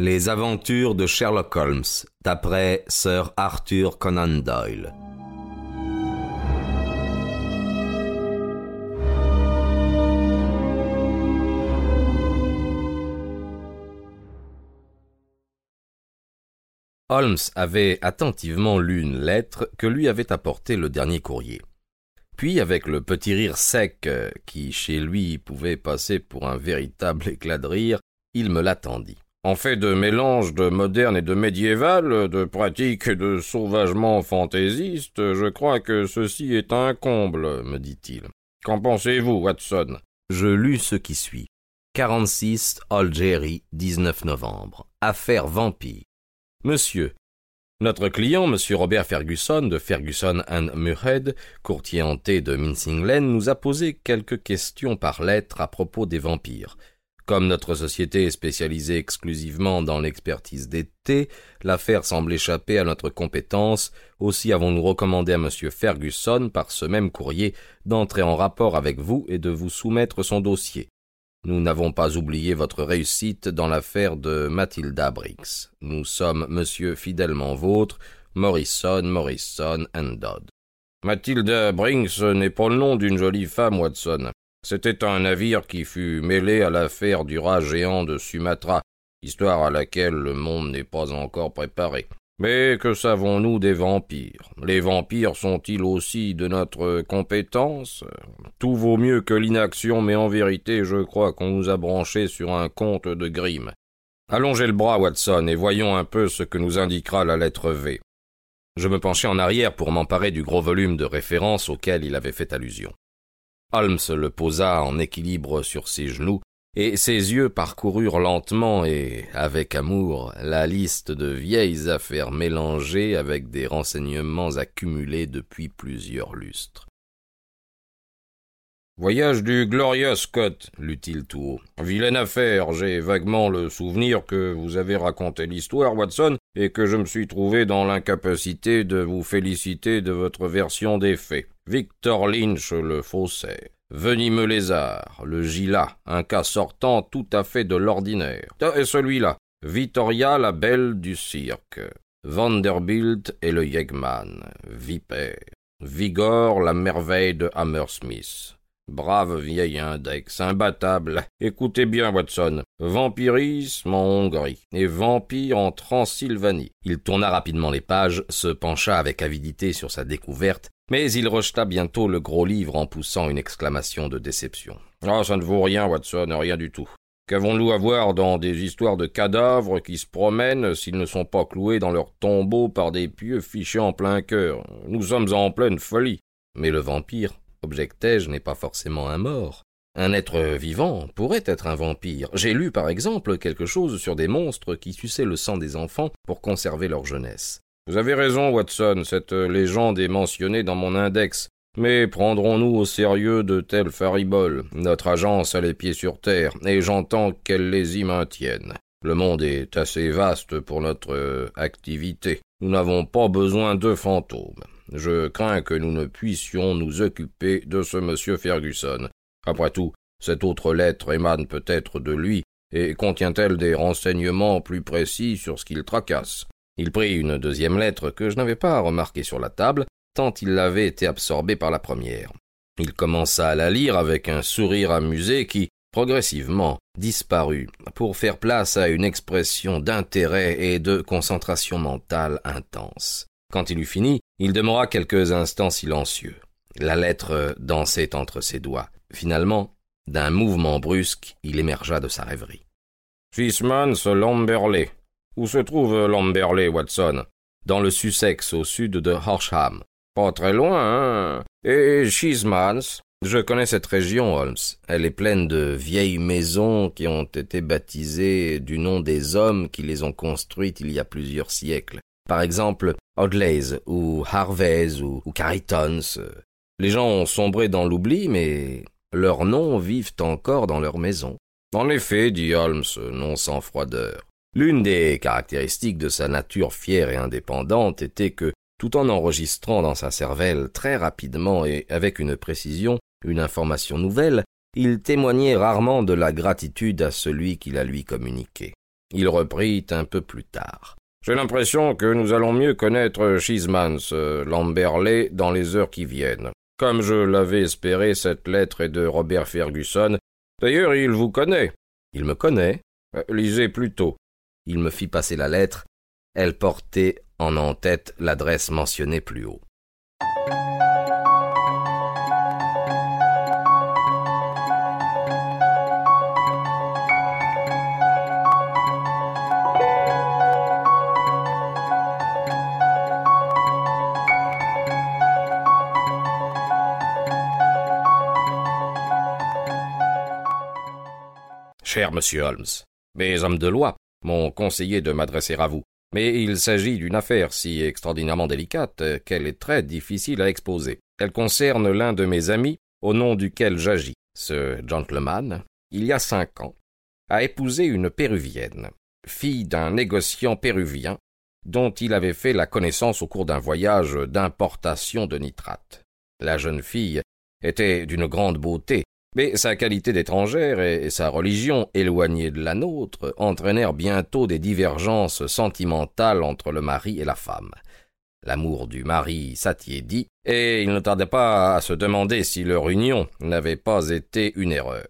Les aventures de Sherlock Holmes, d'après Sir Arthur Conan Doyle. Holmes avait attentivement lu une lettre que lui avait apportée le dernier courrier. Puis, avec le petit rire sec euh, qui, chez lui, pouvait passer pour un véritable éclat de rire, il me l'attendit. En fait de mélange de moderne et de médiéval, de pratique et de sauvagement fantaisiste, je crois que ceci est un comble, me dit-il. Qu'en pensez-vous, Watson? Je lus ce qui suit. 46 Algérie, 19 novembre. Affaire vampire. Monsieur, notre client, Monsieur Robert Ferguson de Ferguson and Muirhead, courtier hanté de Mincing Lane, nous a posé quelques questions par lettre à propos des vampires. Comme notre société est spécialisée exclusivement dans l'expertise des thés, l'affaire semble échapper à notre compétence. Aussi avons-nous recommandé à Monsieur Ferguson, par ce même courrier, d'entrer en rapport avec vous et de vous soumettre son dossier. Nous n'avons pas oublié votre réussite dans l'affaire de Mathilda Briggs. Nous sommes monsieur fidèlement vôtre, Morrison, Morrison and Dodd. Mathilda Briggs n'est pas le nom d'une jolie femme, Watson. C'était un navire qui fut mêlé à l'affaire du rat géant de Sumatra, histoire à laquelle le monde n'est pas encore préparé. Mais que savons-nous des vampires? Les vampires sont-ils aussi de notre compétence? Tout vaut mieux que l'inaction, mais en vérité je crois qu'on nous a branchés sur un conte de Grimm. Allongez le bras, Watson, et voyons un peu ce que nous indiquera la lettre V. Je me penchai en arrière pour m'emparer du gros volume de références auquel il avait fait allusion. Holmes le posa en équilibre sur ses genoux et ses yeux parcoururent lentement et avec amour la liste de vieilles affaires mélangées avec des renseignements accumulés depuis plusieurs lustres. Voyage du Gloria Scott, lut-il tout haut. Vilaine affaire, j'ai vaguement le souvenir que vous avez raconté l'histoire, Watson, et que je me suis trouvé dans l'incapacité de vous féliciter de votre version des faits. Victor Lynch le faussaire. Venimeux lézard, le Gila, un cas sortant tout à fait de l'ordinaire. Et celui-là, Vittoria la belle du cirque, Vanderbilt et le Yegman, Vipère, Vigor la merveille de Hammersmith. Brave vieil index, imbattable. Écoutez bien, Watson. Vampirisme en Hongrie et vampire en Transylvanie. Il tourna rapidement les pages, se pencha avec avidité sur sa découverte mais il rejeta bientôt le gros livre en poussant une exclamation de déception. Ah, ça ne vaut rien, Watson, rien du tout. Qu'avons-nous à voir dans des histoires de cadavres qui se promènent s'ils ne sont pas cloués dans leur tombeau par des pieux fichés en plein cœur? Nous sommes en pleine folie. Mais le vampire, objectai-je, n'est pas forcément un mort. Un être vivant pourrait être un vampire. J'ai lu, par exemple, quelque chose sur des monstres qui suçaient le sang des enfants pour conserver leur jeunesse. Vous avez raison, Watson, cette légende est mentionnée dans mon index. Mais prendrons-nous au sérieux de telles fariboles? Notre agence a les pieds sur terre, et j'entends qu'elle les y maintienne. Le monde est assez vaste pour notre euh, activité. Nous n'avons pas besoin de fantômes. Je crains que nous ne puissions nous occuper de ce monsieur Ferguson. Après tout, cette autre lettre émane peut-être de lui, et contient-elle des renseignements plus précis sur ce qu'il tracasse? Il prit une deuxième lettre que je n'avais pas remarquée sur la table, tant il avait été absorbé par la première. Il commença à la lire avec un sourire amusé qui, progressivement, disparut, pour faire place à une expression d'intérêt et de concentration mentale intense. Quand il eut fini, il demeura quelques instants silencieux. La lettre dansait entre ses doigts. Finalement, d'un mouvement brusque, il émergea de sa rêverie. Fishman se Lamberley, où se trouve Lamberley, Watson Dans le Sussex, au sud de Horsham. Pas très loin, hein Et Cheesemans Je connais cette région, Holmes. Elle est pleine de vieilles maisons qui ont été baptisées du nom des hommes qui les ont construites il y a plusieurs siècles. Par exemple, Audleys, ou Harveys, ou, ou. Les gens ont sombré dans l'oubli, mais leurs noms vivent encore dans leurs maisons. En effet, dit Holmes, non sans froideur. L'une des caractéristiques de sa nature fière et indépendante était que, tout en enregistrant dans sa cervelle très rapidement et avec une précision une information nouvelle, il témoignait rarement de la gratitude à celui qui la lui communiquait. Il reprit un peu plus tard. J'ai l'impression que nous allons mieux connaître Cheesemans, euh, dans les heures qui viennent. Comme je l'avais espéré, cette lettre est de Robert Fergusson. D'ailleurs, il vous connaît. Il me connaît. Euh, lisez plutôt. Il me fit passer la lettre. Elle portait en en-tête l'adresse mentionnée plus haut. Cher monsieur Holmes, mes hommes de loi m'ont conseillé de m'adresser à vous, mais il s'agit d'une affaire si extraordinairement délicate qu'elle est très difficile à exposer. Elle concerne l'un de mes amis, au nom duquel j'agis. Ce gentleman, il y a cinq ans, a épousé une péruvienne, fille d'un négociant péruvien, dont il avait fait la connaissance au cours d'un voyage d'importation de nitrate. La jeune fille était d'une grande beauté, mais sa qualité d'étrangère et sa religion éloignée de la nôtre entraînèrent bientôt des divergences sentimentales entre le mari et la femme. L'amour du mari s'attiédit, et il ne tardait pas à se demander si leur union n'avait pas été une erreur.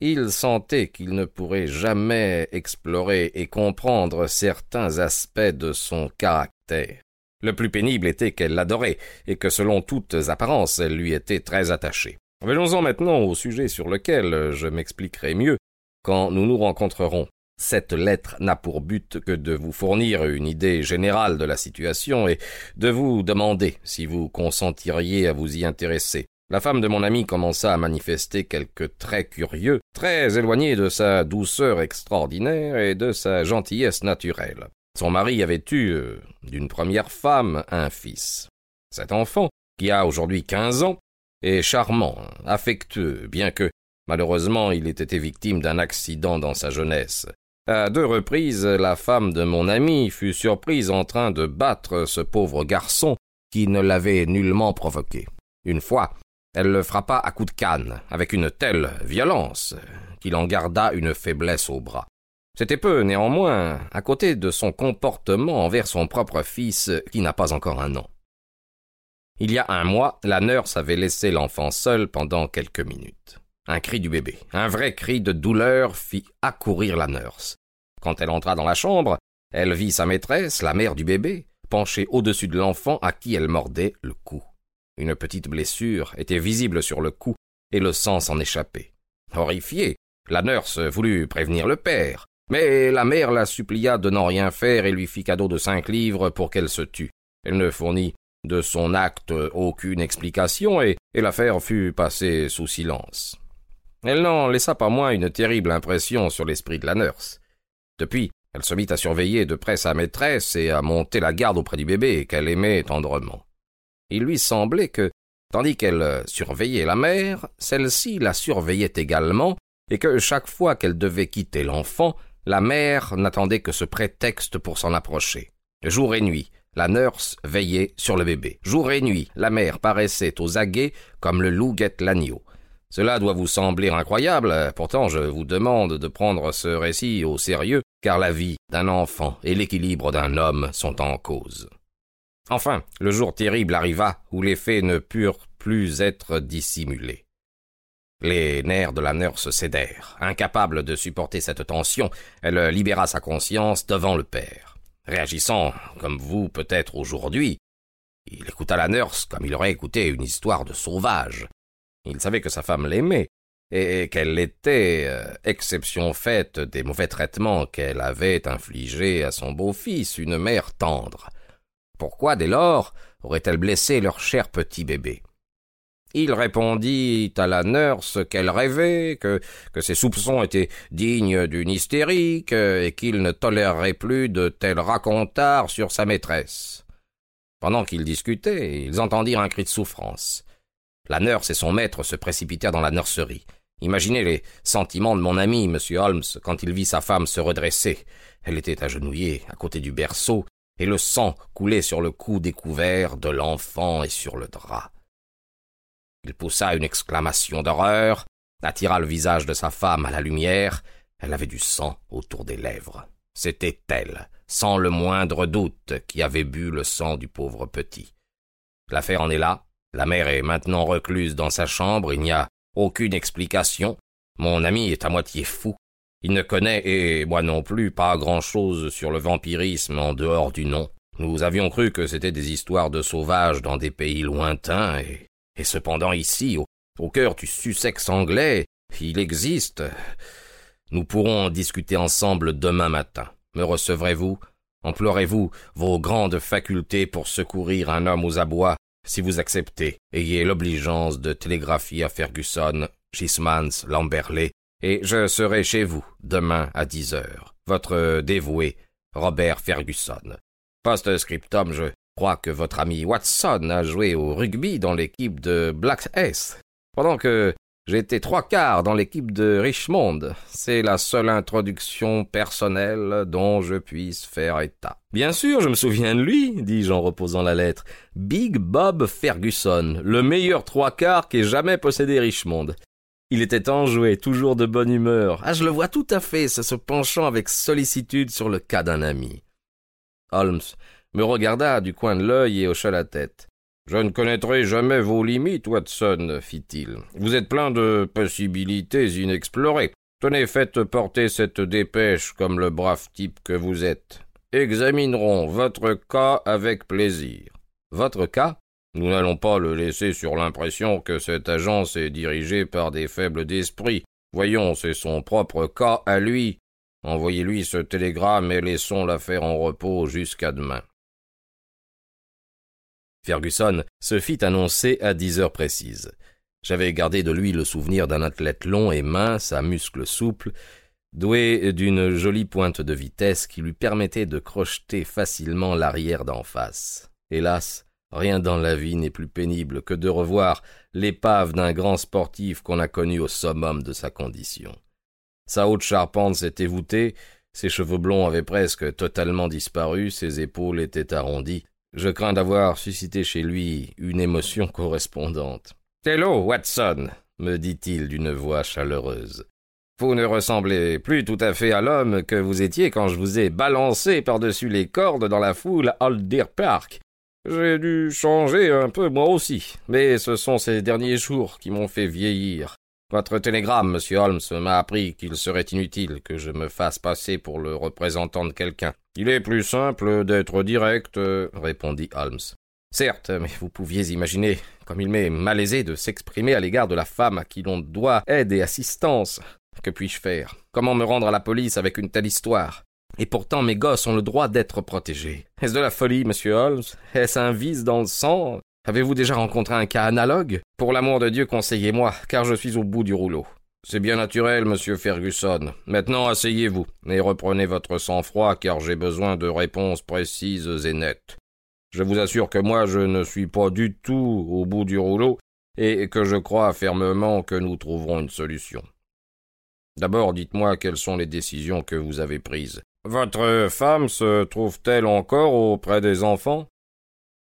Il sentait qu'il ne pourrait jamais explorer et comprendre certains aspects de son caractère. Le plus pénible était qu'elle l'adorait, et que selon toutes apparences elle lui était très attachée. Venons-en maintenant au sujet sur lequel je m'expliquerai mieux quand nous nous rencontrerons. Cette lettre n'a pour but que de vous fournir une idée générale de la situation et de vous demander si vous consentiriez à vous y intéresser. La femme de mon ami commença à manifester quelques traits curieux, très éloignés de sa douceur extraordinaire et de sa gentillesse naturelle. Son mari avait eu, euh, d'une première femme, un fils. Cet enfant, qui a aujourd'hui quinze ans, et charmant, affectueux, bien que, malheureusement, il ait été victime d'un accident dans sa jeunesse. À deux reprises, la femme de mon ami fut surprise en train de battre ce pauvre garçon qui ne l'avait nullement provoqué. Une fois, elle le frappa à coups de canne, avec une telle violence qu'il en garda une faiblesse au bras. C'était peu, néanmoins, à côté de son comportement envers son propre fils qui n'a pas encore un an. Il y a un mois, la nurse avait laissé l'enfant seul pendant quelques minutes. Un cri du bébé, un vrai cri de douleur fit accourir la nurse. Quand elle entra dans la chambre, elle vit sa maîtresse, la mère du bébé, penchée au-dessus de l'enfant à qui elle mordait le cou. Une petite blessure était visible sur le cou et le sang s'en échappait. Horrifiée, la nurse voulut prévenir le père, mais la mère la supplia de n'en rien faire et lui fit cadeau de cinq livres pour qu'elle se tût. Elle ne fournit de son acte aucune explication, et, l'affaire fut passée sous silence. Elle n'en laissa pas moins une terrible impression sur l'esprit de la nurse. Depuis, elle se mit à surveiller de près sa maîtresse et à monter la garde auprès du bébé qu'elle aimait tendrement. Il lui semblait que, tandis qu'elle surveillait la mère, celle-ci la surveillait également, et que chaque fois qu'elle devait quitter l'enfant, la mère n'attendait que ce prétexte pour s'en approcher. Jour et nuit, la nurse veillait sur le bébé. Jour et nuit, la mère paraissait aux aguets comme le loup guette l'agneau. Cela doit vous sembler incroyable, pourtant je vous demande de prendre ce récit au sérieux, car la vie d'un enfant et l'équilibre d'un homme sont en cause. Enfin, le jour terrible arriva où les faits ne purent plus être dissimulés. Les nerfs de la nurse cédèrent. Incapable de supporter cette tension, elle libéra sa conscience devant le père. Réagissant comme vous peut-être aujourd'hui, il écouta la nurse comme il aurait écouté une histoire de sauvage. Il savait que sa femme l'aimait, et qu'elle était, euh, exception faite des mauvais traitements qu'elle avait infligés à son beau-fils, une mère tendre. Pourquoi, dès lors, aurait-elle blessé leur cher petit bébé? Il répondit à la nurse qu'elle rêvait, que, ses soupçons étaient dignes d'une hystérique, et qu'il ne tolérerait plus de tels racontards sur sa maîtresse. Pendant qu'ils discutaient, ils entendirent un cri de souffrance. La nurse et son maître se précipitèrent dans la nurserie. Imaginez les sentiments de mon ami, M. Holmes, quand il vit sa femme se redresser. Elle était agenouillée à côté du berceau, et le sang coulait sur le cou découvert de l'enfant et sur le drap. Il poussa une exclamation d'horreur, attira le visage de sa femme à la lumière, elle avait du sang autour des lèvres. C'était elle, sans le moindre doute, qui avait bu le sang du pauvre petit. L'affaire en est là. La mère est maintenant recluse dans sa chambre. Il n'y a aucune explication. Mon ami est à moitié fou. Il ne connaît, et moi non plus, pas grand-chose sur le vampirisme en dehors du nom. Nous avions cru que c'était des histoires de sauvages dans des pays lointains, et, et cependant ici, au, cœur du Sussex anglais, il existe. Nous pourrons en discuter ensemble demain matin. Me recevrez-vous? Emploierez-vous vos grandes facultés pour secourir un homme aux abois Si vous acceptez, ayez l'obligeance de télégraphier à Ferguson, Chismans, Lamberley, et je serai chez vous demain à dix heures. Votre dévoué, Robert Ferguson. Post-scriptum, je crois que votre ami Watson a joué au rugby dans l'équipe de Black S, pendant que J'étais trois quarts dans l'équipe de Richmond. C'est la seule introduction personnelle dont je puisse faire état. Bien sûr, je me souviens de lui, dis-je en reposant la lettre. Big Bob Ferguson, le meilleur trois quarts qu'ait jamais possédé Richmond. Il était enjoué, toujours de bonne humeur. Ah, je le vois tout à fait, se penchant avec sollicitude sur le cas d'un ami. Holmes me regarda du coin de l'œil et hocha la tête. Je ne connaîtrai jamais vos limites, Watson, fit-il. Vous êtes plein de possibilités inexplorées. Tenez, faites porter cette dépêche comme le brave type que vous êtes. Examinerons votre cas avec plaisir. Votre cas? Nous n'allons pas le laisser sur l'impression que cette agence est dirigée par des faibles d'esprit. Voyons, c'est son propre cas à lui. Envoyez-lui ce télégramme et laissons l'affaire en repos jusqu'à demain. Ferguson se fit annoncer à dix heures précises. J'avais gardé de lui le souvenir d'un athlète long et mince, à muscles souples, doué d'une jolie pointe de vitesse qui lui permettait de crocheter facilement l'arrière d'en face. Hélas, rien dans la vie n'est plus pénible que de revoir l'épave d'un grand sportif qu'on a connu au summum de sa condition. Sa haute charpente s'était voûtée, ses cheveux blonds avaient presque totalement disparu, ses épaules étaient arrondies, je crains d'avoir suscité chez lui une émotion correspondante. Hello, Watson, me dit-il d'une voix chaleureuse. Vous ne ressemblez plus tout à fait à l'homme que vous étiez quand je vous ai balancé par-dessus les cordes dans la foule à Old Deer Park. J'ai dû changer un peu moi aussi, mais ce sont ces derniers jours qui m'ont fait vieillir. Votre télégramme, monsieur Holmes, m'a appris qu'il serait inutile que je me fasse passer pour le représentant de quelqu'un. Il est plus simple d'être direct, répondit Holmes. Certes, mais vous pouviez imaginer comme il m'est malaisé de s'exprimer à l'égard de la femme à qui l'on doit aide et assistance. Que puis-je faire? Comment me rendre à la police avec une telle histoire? Et pourtant mes gosses ont le droit d'être protégés. Est-ce de la folie, monsieur Holmes? Est-ce un vice dans le sang? Avez-vous déjà rencontré un cas analogue? Pour l'amour de Dieu, conseillez-moi, car je suis au bout du rouleau. C'est bien naturel, monsieur Ferguson. Maintenant, asseyez-vous et reprenez votre sang-froid, car j'ai besoin de réponses précises et nettes. Je vous assure que moi, je ne suis pas du tout au bout du rouleau, et que je crois fermement que nous trouverons une solution. D'abord, dites-moi quelles sont les décisions que vous avez prises. Votre femme se trouve-t-elle encore auprès des enfants?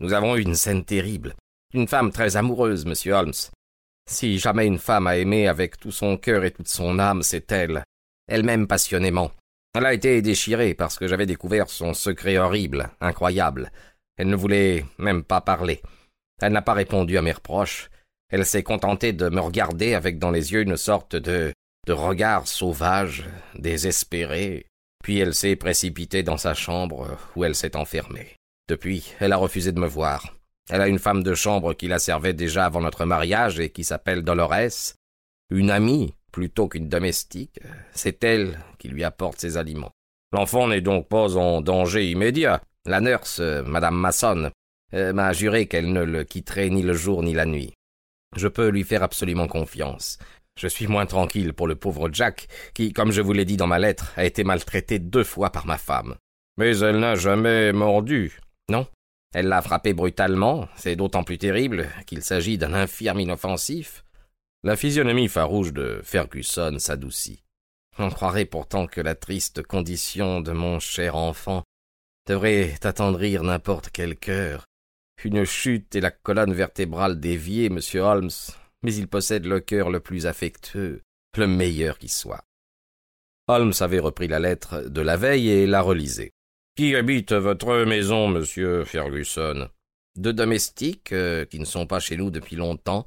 Nous avons eu une scène terrible. Une femme très amoureuse, monsieur Holmes. Si jamais une femme a aimé avec tout son cœur et toute son âme, c'est elle. Elle m'aime passionnément. Elle a été déchirée parce que j'avais découvert son secret horrible, incroyable. Elle ne voulait même pas parler. Elle n'a pas répondu à mes reproches. Elle s'est contentée de me regarder avec dans les yeux une sorte de de regard sauvage, désespéré, puis elle s'est précipitée dans sa chambre où elle s'est enfermée. Depuis, elle a refusé de me voir. Elle a une femme de chambre qui la servait déjà avant notre mariage et qui s'appelle Dolores. Une amie, plutôt qu'une domestique. C'est elle qui lui apporte ses aliments. L'enfant n'est donc pas en danger immédiat. La nurse, Madame Masson, euh, m'a juré qu'elle ne le quitterait ni le jour ni la nuit. Je peux lui faire absolument confiance. Je suis moins tranquille pour le pauvre Jack, qui, comme je vous l'ai dit dans ma lettre, a été maltraité deux fois par ma femme. Mais elle n'a jamais mordu. Non, elle l'a frappé brutalement, c'est d'autant plus terrible qu'il s'agit d'un infirme inoffensif. La physionomie farouche de Ferguson s'adoucit. On croirait pourtant que la triste condition de mon cher enfant devrait attendrir n'importe quel cœur. Une chute et la colonne vertébrale déviée, monsieur Holmes, mais il possède le cœur le plus affectueux, le meilleur qui soit. Holmes avait repris la lettre de la veille et la relisait. Qui habite votre maison, monsieur Ferguson? Deux domestiques euh, qui ne sont pas chez nous depuis longtemps.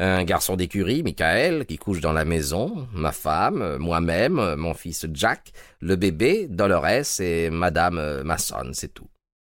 Un garçon d'écurie, Michael, qui couche dans la maison, ma femme, moi-même, mon fils Jack, le bébé, Dolores et madame Masson, c'est tout.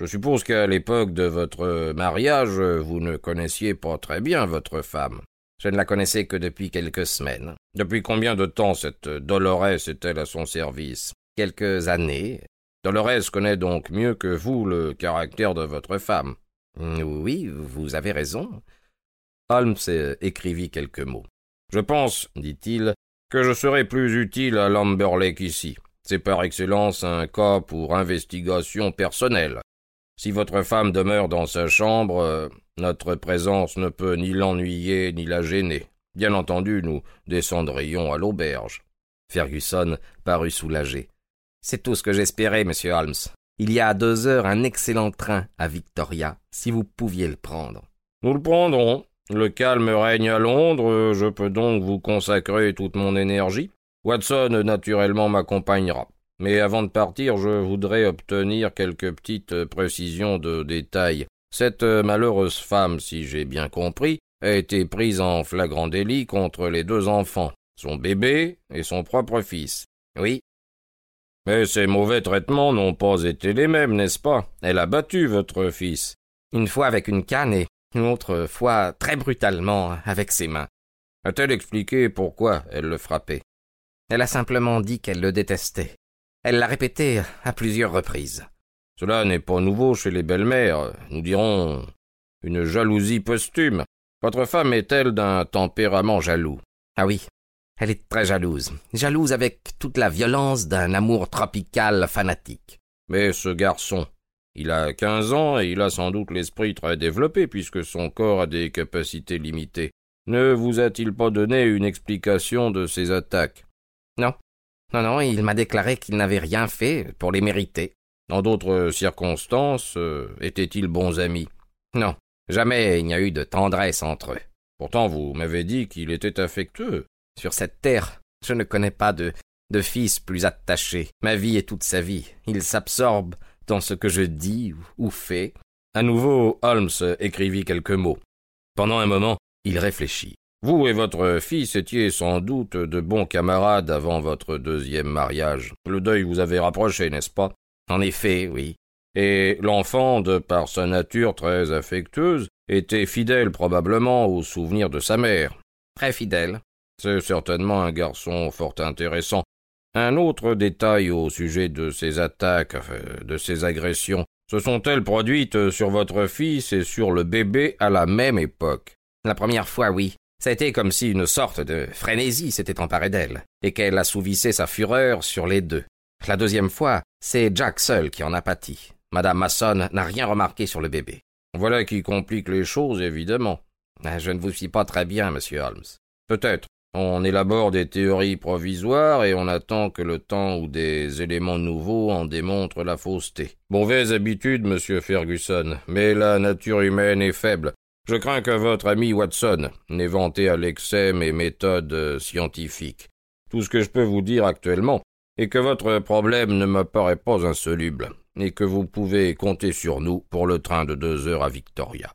Je suppose qu'à l'époque de votre mariage, vous ne connaissiez pas très bien votre femme. Je ne la connaissais que depuis quelques semaines. Depuis combien de temps cette Dolores est-elle à son service? Quelques années. Dolores connaît donc mieux que vous le caractère de votre femme. Oui, vous avez raison. Holmes écrivit quelques mots. Je pense, dit-il, que je serai plus utile à Lamberley ici. C'est par excellence un cas pour investigation personnelle. Si votre femme demeure dans sa chambre, notre présence ne peut ni l'ennuyer ni la gêner. Bien entendu, nous descendrions à l'auberge. Fergusson parut soulagé. C'est tout ce que j'espérais, monsieur Holmes. Il y a deux heures un excellent train à Victoria, si vous pouviez le prendre. Nous le prendrons. Le calme règne à Londres, je peux donc vous consacrer toute mon énergie. Watson, naturellement, m'accompagnera. Mais avant de partir, je voudrais obtenir quelques petites précisions de détails. Cette malheureuse femme, si j'ai bien compris, a été prise en flagrant délit contre les deux enfants, son bébé et son propre fils. Oui. Mais ces mauvais traitements n'ont pas été les mêmes, n'est-ce pas? Elle a battu votre fils. Une fois avec une canne et une autre fois très brutalement avec ses mains. A-t-elle expliqué pourquoi elle le frappait? Elle a simplement dit qu'elle le détestait. Elle l'a répété à plusieurs reprises. Cela n'est pas nouveau chez les belles-mères, nous dirons une jalousie posthume. Votre femme est-elle d'un tempérament jaloux? Ah oui, elle est très jalouse, jalouse avec toute la violence d'un amour tropical fanatique. Mais ce garçon, il a quinze ans et il a sans doute l'esprit très développé puisque son corps a des capacités limitées. Ne vous a-t-il pas donné une explication de ses attaques? Non, non, non, il m'a déclaré qu'il n'avait rien fait pour les mériter. Dans d'autres circonstances, euh, étaient-ils bons amis? Non, jamais il n'y a eu de tendresse entre eux. Pourtant, vous m'avez dit qu'il était affectueux. Sur cette terre, je ne connais pas de, fils plus attaché. Ma vie est toute sa vie. Il s'absorbe dans ce que je dis ou fais. À nouveau, Holmes écrivit quelques mots. Pendant un moment, il réfléchit. Vous et votre fils étiez sans doute de bons camarades avant votre deuxième mariage. Le deuil vous avait rapproché, n'est-ce pas? En effet, oui. Et l'enfant, de par sa nature très affectueuse, était fidèle probablement aux souvenirs de sa mère. Très fidèle. C'est certainement un garçon fort intéressant. Un autre détail au sujet de ses attaques, de ses agressions. Se sont-elles produites sur votre fils et sur le bébé à la même époque La première fois, oui. Ça a été comme si une sorte de frénésie s'était emparée d'elle, et qu'elle assouvissait sa fureur sur les deux. La deuxième fois, c'est Jack seul qui en a pâti. Madame Masson n'a rien remarqué sur le bébé. Voilà qui complique les choses, évidemment. Ah, je ne vous suis pas très bien, monsieur Holmes. Peut-être. On élabore des théories provisoires et on attend que le temps ou des éléments nouveaux en démontrent la fausseté. Mauvaise habitude, monsieur Ferguson, mais la nature humaine est faible. Je crains que votre ami Watson n'ait vanté à l'excès mes méthodes scientifiques. Tout ce que je peux vous dire actuellement est que votre problème ne me paraît pas insoluble, et que vous pouvez compter sur nous pour le train de deux heures à Victoria.